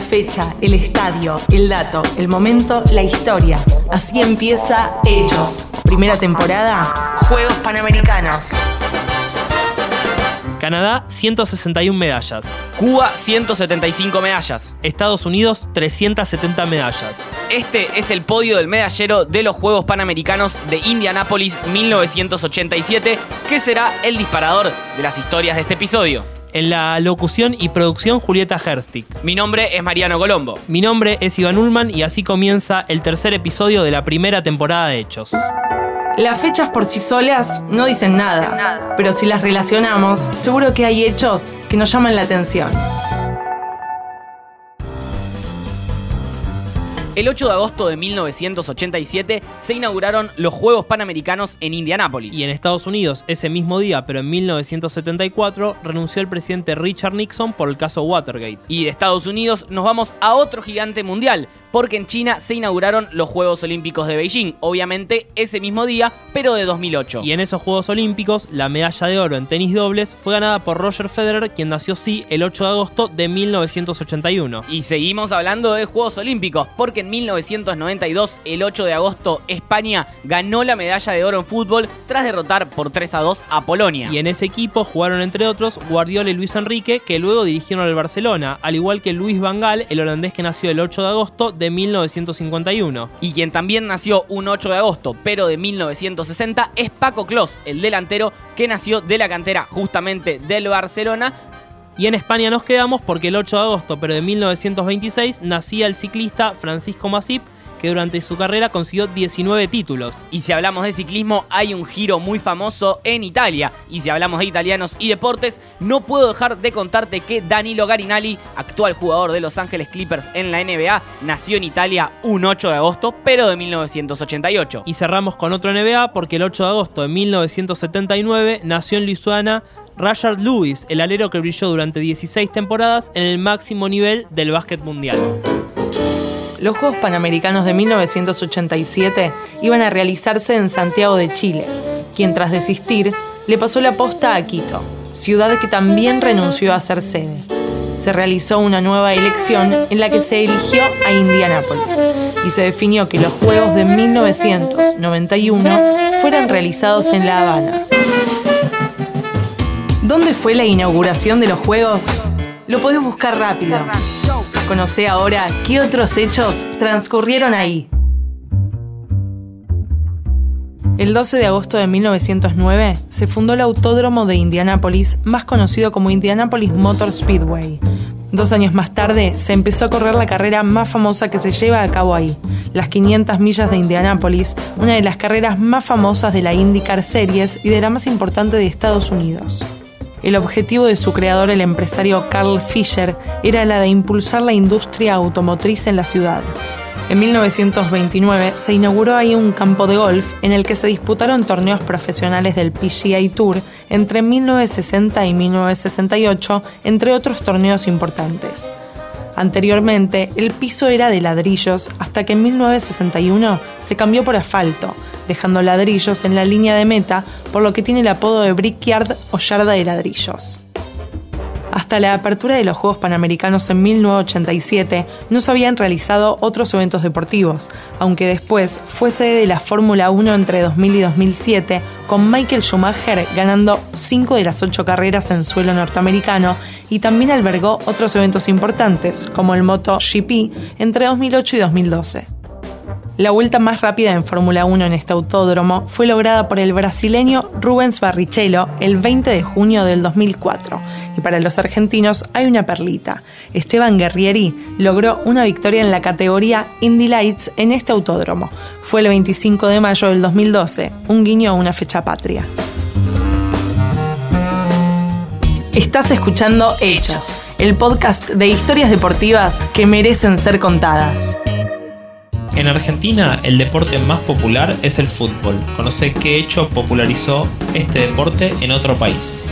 fecha, el estadio, el dato, el momento, la historia. Así empieza Hechos. Primera temporada, Juegos Panamericanos. Canadá, 161 medallas. Cuba, 175 medallas. Estados Unidos, 370 medallas. Este es el podio del medallero de los Juegos Panamericanos de Indianápolis 1987, que será el disparador de las historias de este episodio. En la locución y producción, Julieta Herstick. Mi nombre es Mariano Colombo. Mi nombre es Iván Ullman y así comienza el tercer episodio de la primera temporada de Hechos. Las fechas por sí solas no dicen nada, pero si las relacionamos, seguro que hay hechos que nos llaman la atención. El 8 de agosto de 1987 se inauguraron los Juegos Panamericanos en Indianápolis. Y en Estados Unidos, ese mismo día, pero en 1974, renunció el presidente Richard Nixon por el caso Watergate. Y de Estados Unidos nos vamos a otro gigante mundial, porque en China se inauguraron los Juegos Olímpicos de Beijing, obviamente ese mismo día, pero de 2008. Y en esos Juegos Olímpicos, la medalla de oro en tenis dobles fue ganada por Roger Federer, quien nació sí el 8 de agosto de 1981. Y seguimos hablando de Juegos Olímpicos, porque en 1992, el 8 de agosto, España ganó la medalla de oro en fútbol tras derrotar por 3 a 2 a Polonia. Y en ese equipo jugaron entre otros Guardiola y Luis Enrique, que luego dirigieron al Barcelona, al igual que Luis Van Gaal, el holandés que nació el 8 de agosto de 1951. Y quien también nació un 8 de agosto, pero de 1960, es Paco Clos, el delantero que nació de la cantera justamente del Barcelona, y en España nos quedamos porque el 8 de agosto, pero de 1926, nacía el ciclista Francisco Masip, que durante su carrera consiguió 19 títulos. Y si hablamos de ciclismo, hay un giro muy famoso en Italia. Y si hablamos de italianos y deportes, no puedo dejar de contarte que Danilo Garinali, actual jugador de Los Ángeles Clippers en la NBA, nació en Italia un 8 de agosto, pero de 1988. Y cerramos con otro NBA porque el 8 de agosto de 1979 nació en Lituania Rashard Lewis, el alero que brilló durante 16 temporadas en el máximo nivel del básquet mundial. Los Juegos Panamericanos de 1987 iban a realizarse en Santiago de Chile, quien tras desistir le pasó la posta a Quito, ciudad que también renunció a ser sede. Se realizó una nueva elección en la que se eligió a Indianápolis y se definió que los Juegos de 1991 fueran realizados en La Habana. ¿Dónde fue la inauguración de los Juegos? Lo podés buscar rápido. Conoce ahora qué otros hechos transcurrieron ahí. El 12 de agosto de 1909 se fundó el Autódromo de Indianápolis, más conocido como Indianapolis Motor Speedway. Dos años más tarde se empezó a correr la carrera más famosa que se lleva a cabo ahí, las 500 millas de Indianápolis, una de las carreras más famosas de la IndyCar Series y de la más importante de Estados Unidos. El objetivo de su creador, el empresario Carl Fisher, era la de impulsar la industria automotriz en la ciudad. En 1929 se inauguró ahí un campo de golf en el que se disputaron torneos profesionales del PGA Tour entre 1960 y 1968, entre otros torneos importantes. Anteriormente, el piso era de ladrillos hasta que en 1961 se cambió por asfalto, dejando ladrillos en la línea de meta, por lo que tiene el apodo de Brickyard o yarda de ladrillos. Hasta la apertura de los Juegos Panamericanos en 1987 no se habían realizado otros eventos deportivos, aunque después fue sede de la Fórmula 1 entre 2000 y 2007, con Michael Schumacher ganando 5 de las 8 carreras en suelo norteamericano y también albergó otros eventos importantes, como el MotoGP entre 2008 y 2012. La vuelta más rápida en Fórmula 1 en este autódromo fue lograda por el brasileño Rubens Barrichello el 20 de junio del 2004. Y para los argentinos hay una perlita. Esteban Guerrieri logró una victoria en la categoría Indy Lights en este autódromo. Fue el 25 de mayo del 2012, un guiño a una fecha patria. Estás escuchando Hechos, el podcast de historias deportivas que merecen ser contadas. En Argentina, el deporte más popular es el fútbol. Conoce qué hecho popularizó este deporte en otro país.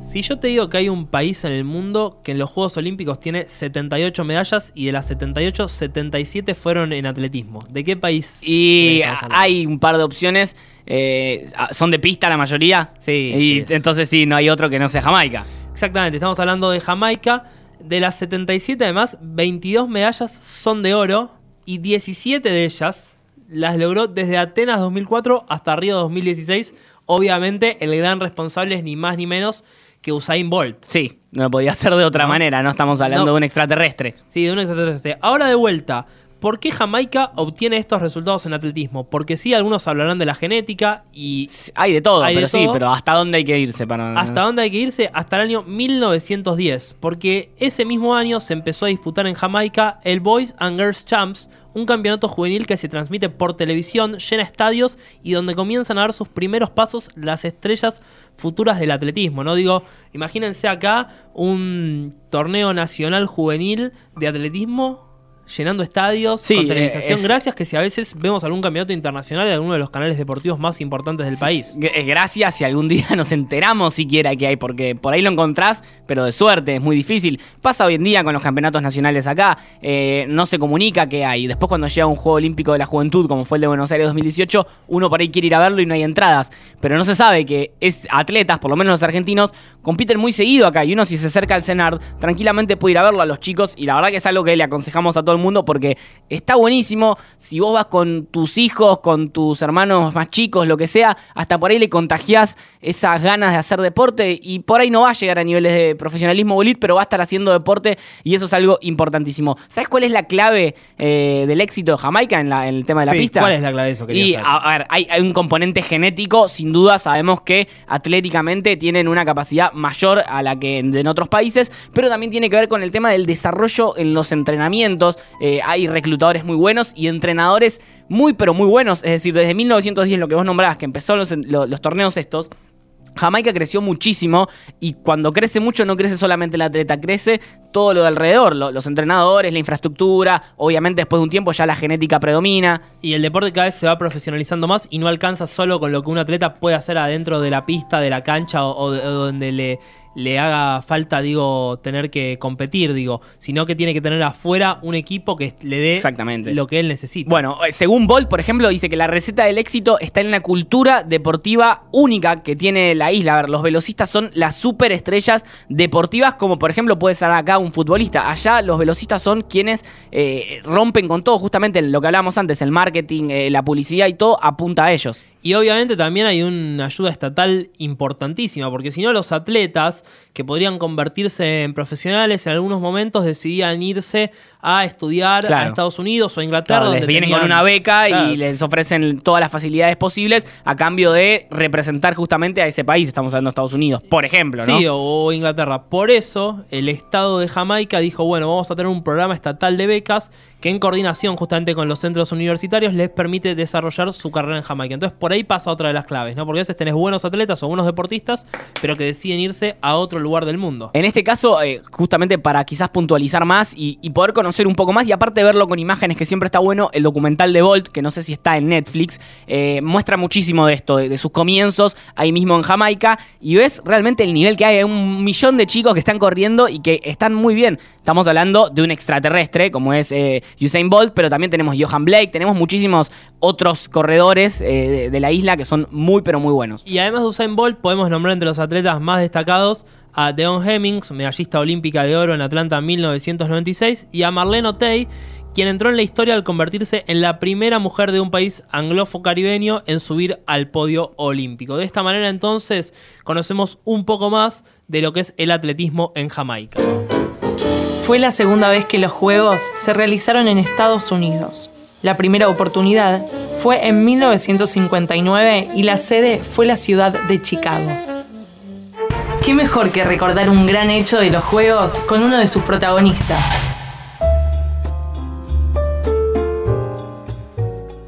Si yo te digo que hay un país en el mundo que en los Juegos Olímpicos tiene 78 medallas y de las 78, 77 fueron en atletismo, ¿de qué país? Y hay un par de opciones. Eh, ¿Son de pista la mayoría? Sí. Y entonces sí, no hay otro que no sea Jamaica. Exactamente, estamos hablando de Jamaica. De las 77 además, 22 medallas son de oro y 17 de ellas las logró desde Atenas 2004 hasta Río 2016. Obviamente el gran responsable es ni más ni menos que Usain Bolt. Sí, no podía ser de otra No. manera, no estamos hablando No. de un extraterrestre. Sí, de un extraterrestre. Ahora de vuelta, ¿por qué Jamaica obtiene estos resultados en atletismo? Porque sí, algunos hablarán de la genética y Hay de todo, Hay de pero sí, todo. pero ¿hasta dónde hay que irse para...? ¿Hasta dónde hay que irse? Hasta el año 1910, porque ese mismo año se empezó a disputar en Jamaica el Boys and Girls Champs, un campeonato juvenil que se transmite por televisión, llena estadios y donde comienzan a dar sus primeros pasos las estrellas futuras del atletismo, ¿no? Digo, imagínense acá un torneo nacional juvenil de atletismo llenando estadios Sí, con eh, televisación. es- Gracias que si a veces vemos algún campeonato internacional en alguno de los canales deportivos más importantes del país. G- Es gracias si algún día nos enteramos siquiera que hay, porque por ahí lo encontrás, pero de suerte, es muy difícil. Pasa hoy en día con los campeonatos nacionales acá, eh, no se comunica que hay. Después cuando llega un Juego Olímpico de la Juventud, como fue el de Buenos Aires 2018, uno por ahí quiere ir a verlo y no hay entradas. Pero no se sabe que es atletas, por lo menos los argentinos, compiten muy seguido acá y uno si se acerca al CENAR, tranquilamente puede ir a verlo a los chicos y la verdad que es algo que le aconsejamos a todo el mundo porque está buenísimo. Si vos vas con tus hijos, con tus hermanos más chicos, lo que sea, hasta por ahí le contagiás esas ganas de hacer deporte y por ahí no va a llegar a niveles de profesionalismo bolit, pero va a estar haciendo deporte y eso es algo importantísimo. ¿Sabes cuál es la clave eh, del éxito de Jamaica en, la- en el tema de la Sí, pista? ¿Cuál es la clave de eso? Y saber. a, a ver, hay, hay un componente genético, sin duda sabemos que atléticamente tienen una capacidad mayor a la que en, en otros países, pero también tiene que ver con el tema del desarrollo en los entrenamientos. Eh, hay reclutadores muy buenos y entrenadores muy pero muy buenos, es decir, desde 1910 lo que vos nombrabas, que empezó los, los- torneos estos. Jamaica creció muchísimo y cuando crece mucho no crece solamente el atleta, crece todo lo de alrededor, lo- los entrenadores, la infraestructura, obviamente después de un tiempo ya la genética predomina. Y el deporte cada vez se va profesionalizando más y no alcanza solo con lo que un atleta puede hacer adentro de la pista, de la cancha o, o o donde le, le haga falta, digo, tener que competir, digo, sino que tiene que tener afuera un equipo que le dé Exactamente. lo que él necesita. Bueno, eh, según Bolt, por ejemplo, dice que la receta del éxito está en la cultura deportiva única que tiene la isla. A ver, los velocistas son las superestrellas deportivas, como por ejemplo puede ser acá un futbolista. Allá los velocistas son quienes eh, rompen con todo, justamente lo que hablábamos antes, el marketing, eh, la publicidad y todo apunta a ellos. Y obviamente también hay una ayuda estatal importantísima, porque si no los atletas que podrían convertirse en profesionales en algunos momentos decidían irse a estudiar a. Estados Unidos o a Inglaterra. Claro, les vienen tenían- con una beca Claro. y les ofrecen todas las facilidades posibles a cambio de representar justamente a ese país. Estamos hablando de Estados Unidos, por ejemplo, ¿no? Sí, o, o Inglaterra. Por eso, el Estado de Jamaica dijo, bueno, vamos a tener un programa estatal de becas que en coordinación justamente con los centros universitarios les permite desarrollar su carrera en Jamaica. Entonces, por ahí pasa otra de las claves, ¿no? Porque a veces tenés buenos atletas o buenos deportistas, pero que deciden irse a otro lugar del mundo. En este caso, eh, justamente para quizás puntualizar más y, poder conocer un poco más y aparte verlo con imágenes, que siempre está bueno, el documental de Bolt, que no sé si está en Netflix, eh, muestra muchísimo de esto, de, sus comienzos ahí mismo en Jamaica y ves realmente el nivel que hay. Hay un millón de chicos que están corriendo y que están muy bien. Estamos hablando de un extraterrestre como es eh, Usain Bolt, pero también tenemos Johan Blake, tenemos muchísimos otros corredores de, de la isla que son muy pero muy buenos. Y además de Usain Bolt, podemos nombrar entre los atletas más destacados a Deon Hemmings, medallista olímpica de oro en Atlanta en 1996, y a Marlene Otey, quien entró en la historia al convertirse en la primera mujer de un país anglofo-caribeño en subir al podio olímpico. De esta manera entonces conocemos un poco más de lo que es el atletismo en Jamaica. Fue la segunda vez que los Juegos se realizaron en Estados Unidos. La primera oportunidad fue en 1959 y la sede fue la ciudad de Chicago. ¿Qué mejor que recordar un gran hecho de los Juegos con uno de sus protagonistas?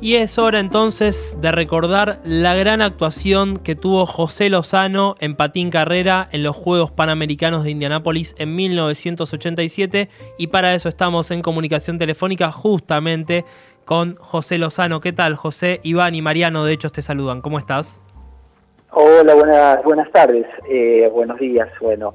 Y es hora entonces de recordar la gran actuación que tuvo José Lozano en patín carrera en los Juegos Panamericanos de Indianápolis en 1987 y para eso estamos en comunicación telefónica justamente con José Lozano. ¿Qué tal José? Iván y Mariano de hecho te saludan. ¿Cómo estás? Hola, buenas, buenas tardes, eh, buenos días. Bueno,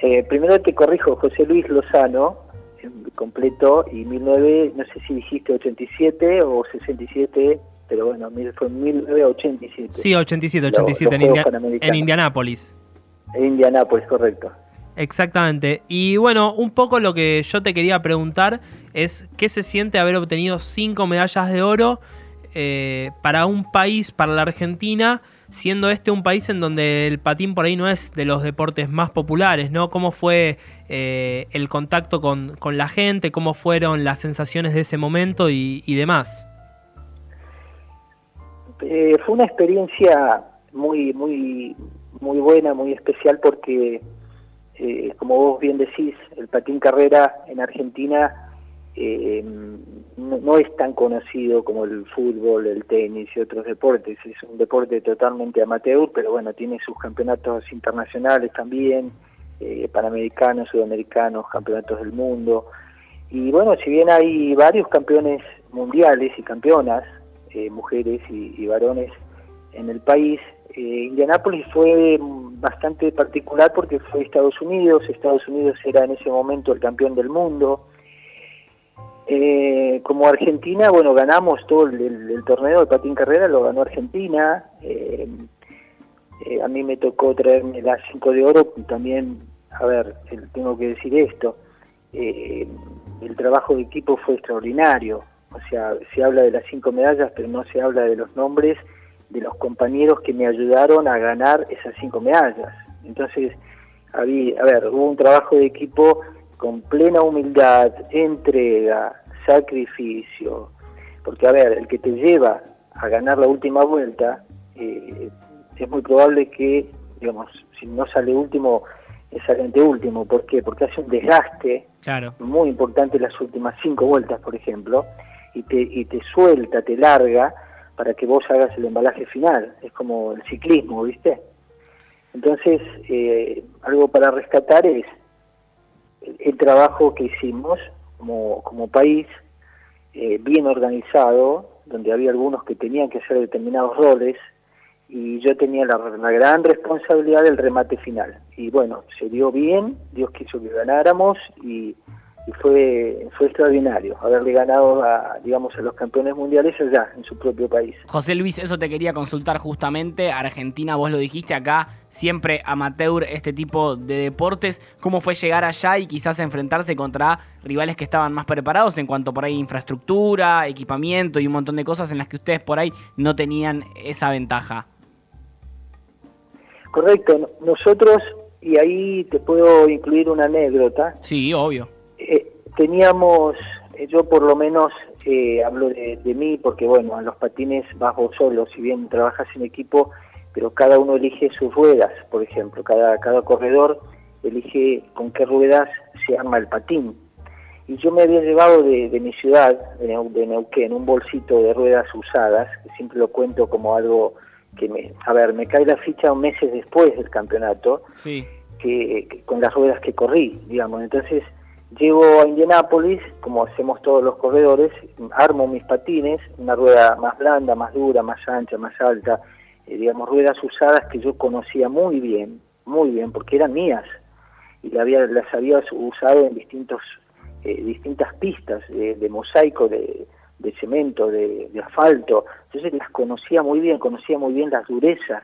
eh, primero te corrijo, José Luis Lozano, en completo, y 19, no sé si dijiste 87 o 67, pero bueno, fue 1987. Sí, 87, Los- 87 en, los Juegos India- en Indianápolis. En Indianápolis, correcto. Exactamente. Y bueno, un poco lo que yo te quería preguntar es qué se siente haber obtenido cinco medallas de oro eh, para un país, para la Argentina, siendo este un país en donde el patín por ahí no es de los deportes más populares, ¿no? ¿Cómo fue eh, el contacto con, con, la gente? ¿Cómo fueron las sensaciones de ese momento y, y demás? Eh, fue una experiencia muy, muy, muy buena, muy especial porque, eh, como vos bien decís, el patín carrera en Argentina eh, no, es tan conocido como el fútbol, el tenis y otros deportes. Es un deporte totalmente amateur, pero bueno, tiene sus campeonatos internacionales también, eh, panamericanos, sudamericanos, campeonatos del mundo. Y bueno, si bien hay varios campeones mundiales y campeonas, eh, mujeres y, varones en el país, eh, Indianápolis fue bastante particular porque fue Estados Unidos, Estados Unidos era en ese momento el campeón del mundo, eh, como Argentina, bueno, ganamos todo el, torneo de patín carrera, lo ganó Argentina. Eh, eh, a mí me tocó traerme las 5 de oro, también, a ver, tengo que decir esto, el trabajo de equipo fue extraordinario. O sea, se habla de las 5 medallas, pero no se habla de los nombres de los compañeros que me ayudaron a ganar esas 5 medallas. Entonces, había, a ver, hubo un trabajo de equipo con plena humildad, entrega, sacrificio, porque a ver, el que te lleva a ganar la última vuelta, eh, es muy probable que, digamos, si no sale último, sale ante último. ¿Por qué? Porque hace un desgaste claro. muy importante las últimas cinco vueltas, por ejemplo, y te, y te suelta, te larga para que vos hagas el embalaje final. Es como el ciclismo, ¿viste? Entonces, eh, algo para rescatar es el trabajo que hicimos como, como país, eh, bien organizado, donde había algunos que tenían que hacer determinados roles, y yo tenía la, la, gran responsabilidad del remate final. Y bueno, se dio bien, Dios quiso que ganáramos, y, y fue, fue extraordinario haberle ganado a, digamos, a los campeones mundiales allá, en su propio país. José Luis, eso te quería consultar justamente. Argentina, vos lo dijiste acá, siempre amateur este tipo de deportes. ¿Cómo fue llegar allá y quizás enfrentarse contra rivales que estaban más preparados en cuanto por ahí infraestructura, equipamiento y un montón de cosas en las que ustedes por ahí no tenían esa ventaja? Correcto. Nosotros, y ahí te puedo incluir una anécdota. Sí, obvio eh, teníamos, eh, yo por lo menos eh, hablo de, de, mí, porque bueno, en los patines vas vos solo, si bien trabajas en equipo, pero cada uno elige sus ruedas, por ejemplo, cada, cada corredor elige con qué ruedas se arma el patín. Y yo me había llevado de, de mi ciudad, de, Neu, de Neuquén, un bolsito de ruedas usadas, que siempre lo cuento como algo que me, a ver, me cae la ficha meses después del campeonato, sí. que, que con las ruedas que corrí, digamos, entonces Llego a Indianápolis, como hacemos todos los corredores, armo mis patines, una rueda más blanda, más dura, más ancha, más alta, eh, digamos, ruedas usadas que yo conocía muy bien, muy bien, porque eran mías, y había, las había usado en distintos, eh, distintas pistas de, de mosaico, de, de cemento, de, de asfalto, entonces las conocía muy bien, conocía muy bien las durezas,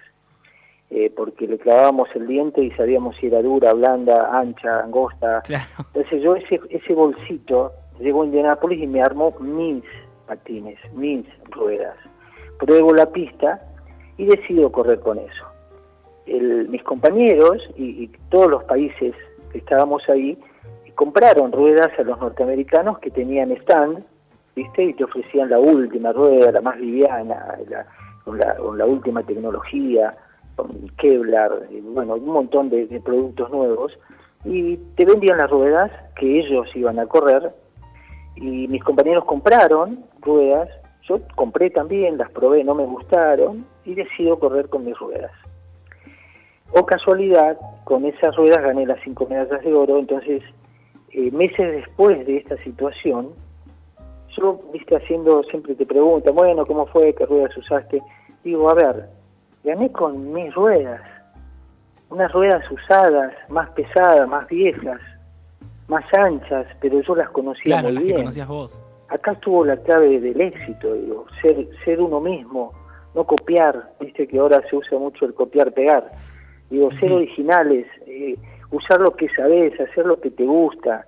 eh, porque le clavábamos el diente y sabíamos si era dura, blanda, ancha, angosta. Claro. Entonces yo ese, ese bolsito llego a Indianápolis y me armó mis patines, mis ruedas. Pruebo la pista y decido correr con eso. El, mis compañeros y, y todos los países que estábamos ahí compraron ruedas a los norteamericanos que tenían stand, ¿viste? Y te ofrecían la última rueda, la más liviana, la, con, la, con la última tecnología Kevlar, bueno, un montón de, de, productos nuevos, y te vendían las ruedas que ellos iban a correr, y mis compañeros compraron ruedas, yo compré también, las probé, no me gustaron, y decido correr con mis ruedas. O casualidad, con esas ruedas gané las cinco medallas de oro, entonces, eh, meses después de esta situación, yo, viste, haciendo, siempre te preguntan, bueno, ¿cómo fue? ¿Qué ruedas usaste? Digo, a ver, gané con mis ruedas, unas ruedas usadas, más pesadas, más viejas, más anchas, pero yo las conocía claro, muy las bien. Que conocías vos. Acá estuvo la clave del éxito, digo, ser, ser uno mismo, no copiar, viste que ahora se usa mucho el copiar-pegar. Digo, ser originales, eh, usar lo que sabes, hacer lo que te gusta,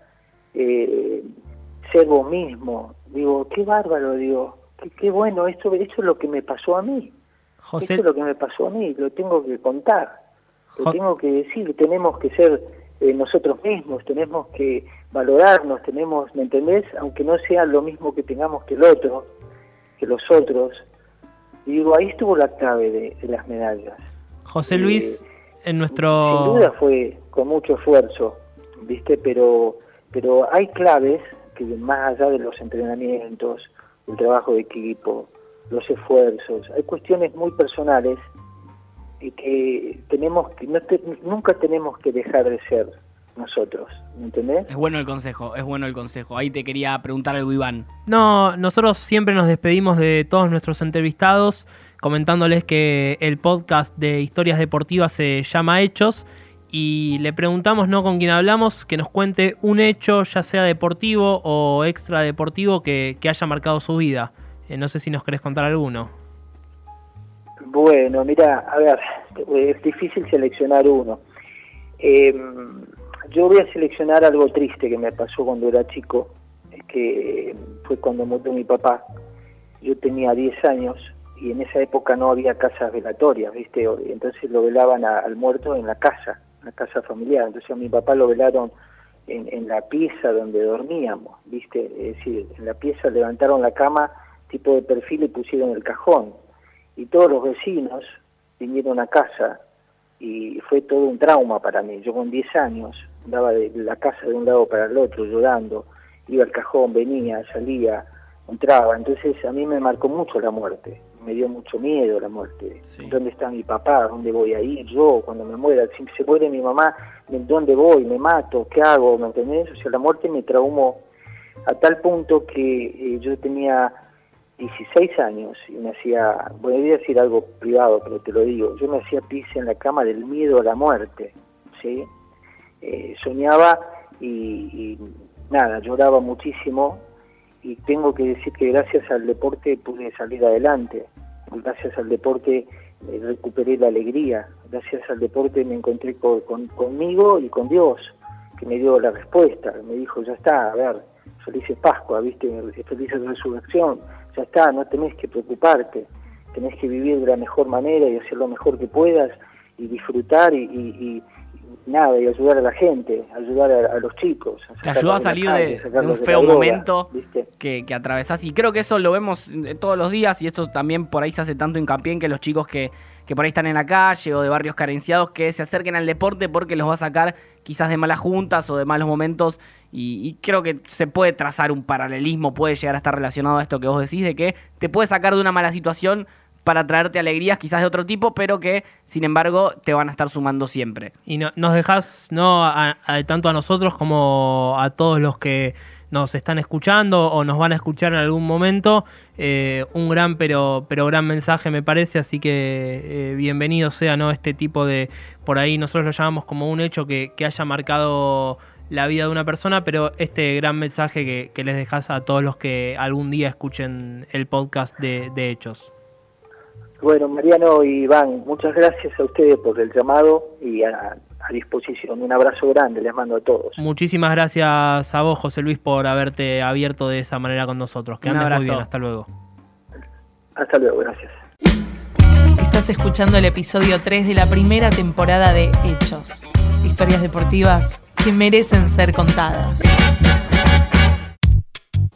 eh, ser vos mismo. Digo, qué bárbaro, digo, qué, qué bueno, esto, esto es lo que me pasó a mí. José, Esto es lo que me pasó a mí, lo tengo que contar, lo Jo- tengo que decir, tenemos que ser eh, nosotros mismos, tenemos que valorarnos, tenemos, ¿me entendés? Aunque no sea lo mismo que tengamos que el otro, que los otros. Y digo, ahí estuvo la clave de, de las medallas. José eh, Luis, en Sin nuestro... duda fue con mucho esfuerzo, ¿viste? Pero, pero hay claves que más allá de los entrenamientos, el trabajo de equipo, los esfuerzos, hay cuestiones muy personales y que tenemos que no te- nunca tenemos que dejar de ser nosotros, ¿me entendés? Es bueno el consejo, es bueno el consejo. Ahí te quería preguntar algo, Iván. No, nosotros siempre nos despedimos de todos nuestros entrevistados comentándoles que el podcast de historias deportivas se llama Hechos y le preguntamos no con quién hablamos que nos cuente un hecho ya sea deportivo o extra deportivo que, que haya marcado su vida. Eh, no sé si nos querés contar alguno. Bueno, mira, a ver, es difícil seleccionar uno. Eh, yo voy a seleccionar algo triste que me pasó cuando era chico, que fue cuando murió mi papá. Yo tenía 10 años y en esa época no había casas velatorias, ¿viste? Entonces lo velaban al muerto en la casa, en la casa familiar. Entonces a mi papá lo velaron en la pieza donde dormíamos, ¿viste? Es decir, en la pieza levantaron la cama tipo de perfil y pusieron el cajón y todos los vecinos vinieron a casa y fue todo un trauma para mí. Yo con 10 años andaba de la casa de un lado para el otro llorando, iba al cajón, venía, salía, entraba. Entonces a mí me marcó mucho la muerte, me dio mucho miedo la muerte. Sí. ¿Dónde está mi papá? ¿Dónde voy a ir yo cuando me muera? Si se muere mi mamá, ¿en ¿dónde voy? ¿Me mato? ¿Qué hago? ¿Me entendés? O sea, la muerte me traumó a tal punto que eh, yo tenía 16 años y me hacía, voy a decir algo privado, pero te lo digo, yo me hacía pis en la cama del miedo a la muerte, ¿sí? Eh, soñaba y, nada, lloraba muchísimo y tengo que decir que gracias al deporte pude salir adelante, gracias al deporte eh, recuperé la alegría, gracias al deporte me encontré con, con- conmigo y con Dios, que me dio la respuesta, me dijo, ya está, a ver, felices Pascua, viste, felices resurrección, ya está, no tenés que preocuparte, tenés que vivir de la mejor manera y hacer lo mejor que puedas y disfrutar y, y- y nada, y ayudar a la gente, ayudar a, a los chicos. Te ayudó a salir calle, de, un de feo droga, momento que, que atravesás. Y creo que eso lo vemos eh, todos los días y esto también por ahí se hace tanto hincapié en que los chicos que, que por ahí están en la calle o de barrios carenciados que se acerquen al deporte porque los va a sacar quizás de malas juntas o de malos momentos y, y creo que se puede trazar un paralelismo, puede llegar a estar relacionado a esto que vos decís de que te puede sacar de una mala situación para traerte alegrías quizás de otro tipo, pero que sin embargo te van a estar sumando siempre. Y no- nos dejas, ¿no? Tanto a nosotros como a todos los que nos están escuchando o nos van a escuchar en algún momento, eh, un gran pero, pero gran mensaje me parece, así que eh, bienvenido sea ¿no? este tipo de, por ahí nosotros lo llamamos como un hecho que, que haya marcado la vida de una persona, pero este gran mensaje que, que les dejas a todos los que algún día escuchen el podcast de, de Hechos. Bueno, Mariano y Iván, muchas gracias a ustedes por el llamado y a, a disposición. Un abrazo grande, les mando a todos. Muchísimas gracias a vos, José Luis, por haberte abierto de esa manera con nosotros. Que Un andes muy bien, hasta luego. Hasta luego, gracias. Estás escuchando el episodio 3 de la primera temporada de Hechos. Historias deportivas que merecen ser contadas.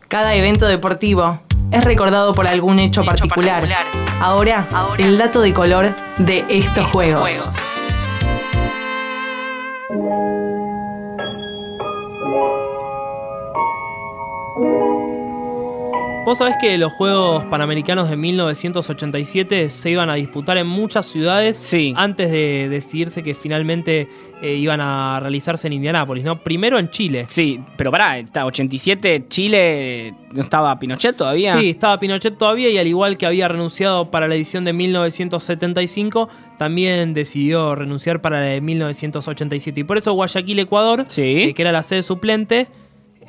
Cada evento deportivo es recordado por algún hecho, particular. Ahora, el dato de color de estos, juegos. Vos sabés que los Juegos Panamericanos de 1987 se iban a disputar en muchas ciudades Sí. antes de decidirse que finalmente eh, iban a realizarse en Indianápolis, ¿no? Primero en Chile. Sí, pero pará, está 87, Chile, ¿no estaba Pinochet todavía? Sí, estaba Pinochet todavía y al igual que había renunciado para la edición de 1975, también decidió renunciar para la de 1987. Y por eso Guayaquil, Ecuador, Sí. eh, que era la sede suplente,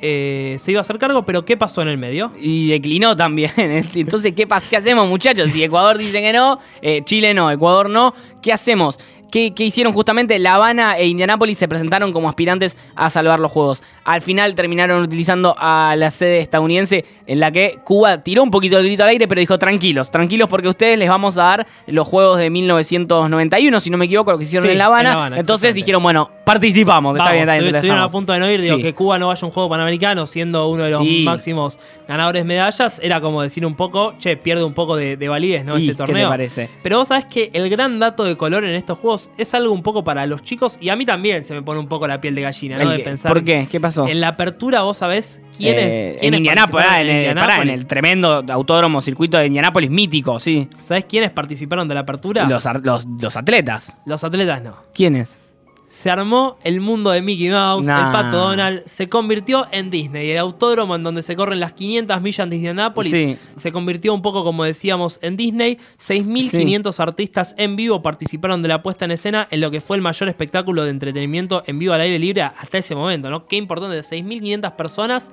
eh, se iba a hacer cargo, pero ¿qué pasó en el medio? Y declinó también. Entonces, ¿qué, pasa? ¿qué hacemos, muchachos? Si Ecuador dice que no, eh, Chile no, Ecuador no, ¿qué hacemos? ¿Qué, qué hicieron justamente? La Habana e Indianápolis se presentaron como aspirantes a salvar los juegos. Al final terminaron utilizando a la sede estadounidense en la que Cuba tiró un poquito el grito al aire, pero dijo tranquilos, tranquilos porque ustedes les vamos a dar los juegos de 1991, si no me equivoco, lo que hicieron Sí, en La Habana. en La Habana, Entonces dijeron, bueno, participamos. está Vamos, bien, está bien, estuvieron a punto de no ir, digo, Sí. que Cuba no vaya a un juego panamericano siendo uno de los Sí. máximos ganadores de medallas, era como decir un poco, che, pierde un poco de, de validez, ¿no? Este ¿qué te torneo. parece? Pero vos sabés que el gran dato de color en estos juegos es algo un poco para los chicos y a mí también se me pone un poco la piel de gallina, ¿no? El De pensar. ¿Por qué? ¿Qué pasó? En la apertura, vos sabés quiénes. Eh, en Indianápolis, participaron ah, en, el, pará, en Indianápolis? el tremendo autódromo circuito de Indianápolis mítico, sí. ¿Sabés quiénes participaron de la apertura? Los, los, los atletas. Los atletas no. ¿Quiénes? Se armó el mundo de Mickey Mouse, Nah. el pato Donald, se convirtió en Disney. El autódromo en donde se corren las 500 millas de Indianápolis Sí. se convirtió un poco, como decíamos, en Disney. 6.500 artistas en vivo participaron de la puesta en escena en lo que fue el mayor espectáculo de entretenimiento en vivo al aire libre hasta ese momento, ¿no? Qué importante, 6.500 personas.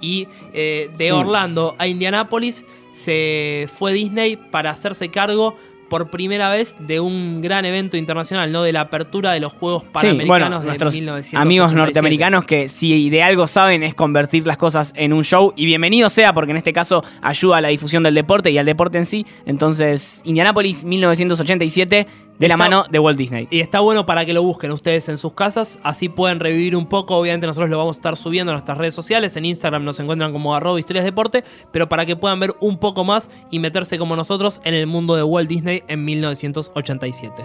Y eh, de Sí. Orlando a Indianápolis se fue Disney para hacerse cargo por primera vez de un gran evento internacional, ¿no? De la apertura de los Juegos Sí, Panamericanos bueno, de nuestros 1987. amigos norteamericanos que si de algo saben es convertir las cosas en un show y bienvenido sea porque en este caso ayuda a la difusión del deporte y al deporte en sí. Entonces, Indianapolis 1987 de la mano de Walt Disney. Y está bueno para que lo busquen ustedes en sus casas, así pueden revivir un poco. Obviamente nosotros lo vamos a estar subiendo a nuestras redes sociales. En Instagram nos encuentran como arroba historias deporte, pero para que puedan ver un poco más y meterse como nosotros en el mundo de Walt Disney en 1987.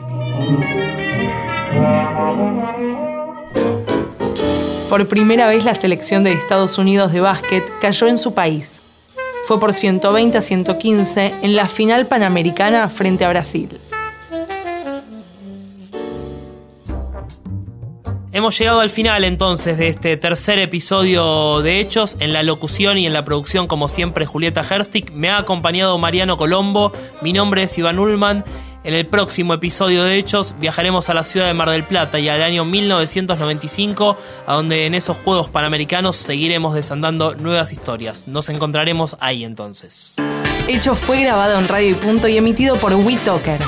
Por primera vez la selección de Estados Unidos de básquet cayó en su país. Fue por 120 a 115 en la final panamericana frente a Brasil. Hemos llegado al final entonces de este tercer episodio de Hechos. En la locución y en la producción, como siempre, Julieta Herstig. Me ha acompañado Mariano Colombo. Mi nombre es Iván Ullman. En el próximo episodio de Hechos viajaremos a la ciudad de Mar del Plata y al año 1995, a donde en esos Juegos Panamericanos seguiremos desandando nuevas historias. Nos encontraremos ahí entonces. Hecho fue grabado en Radio y Punto y emitido por WeTalker.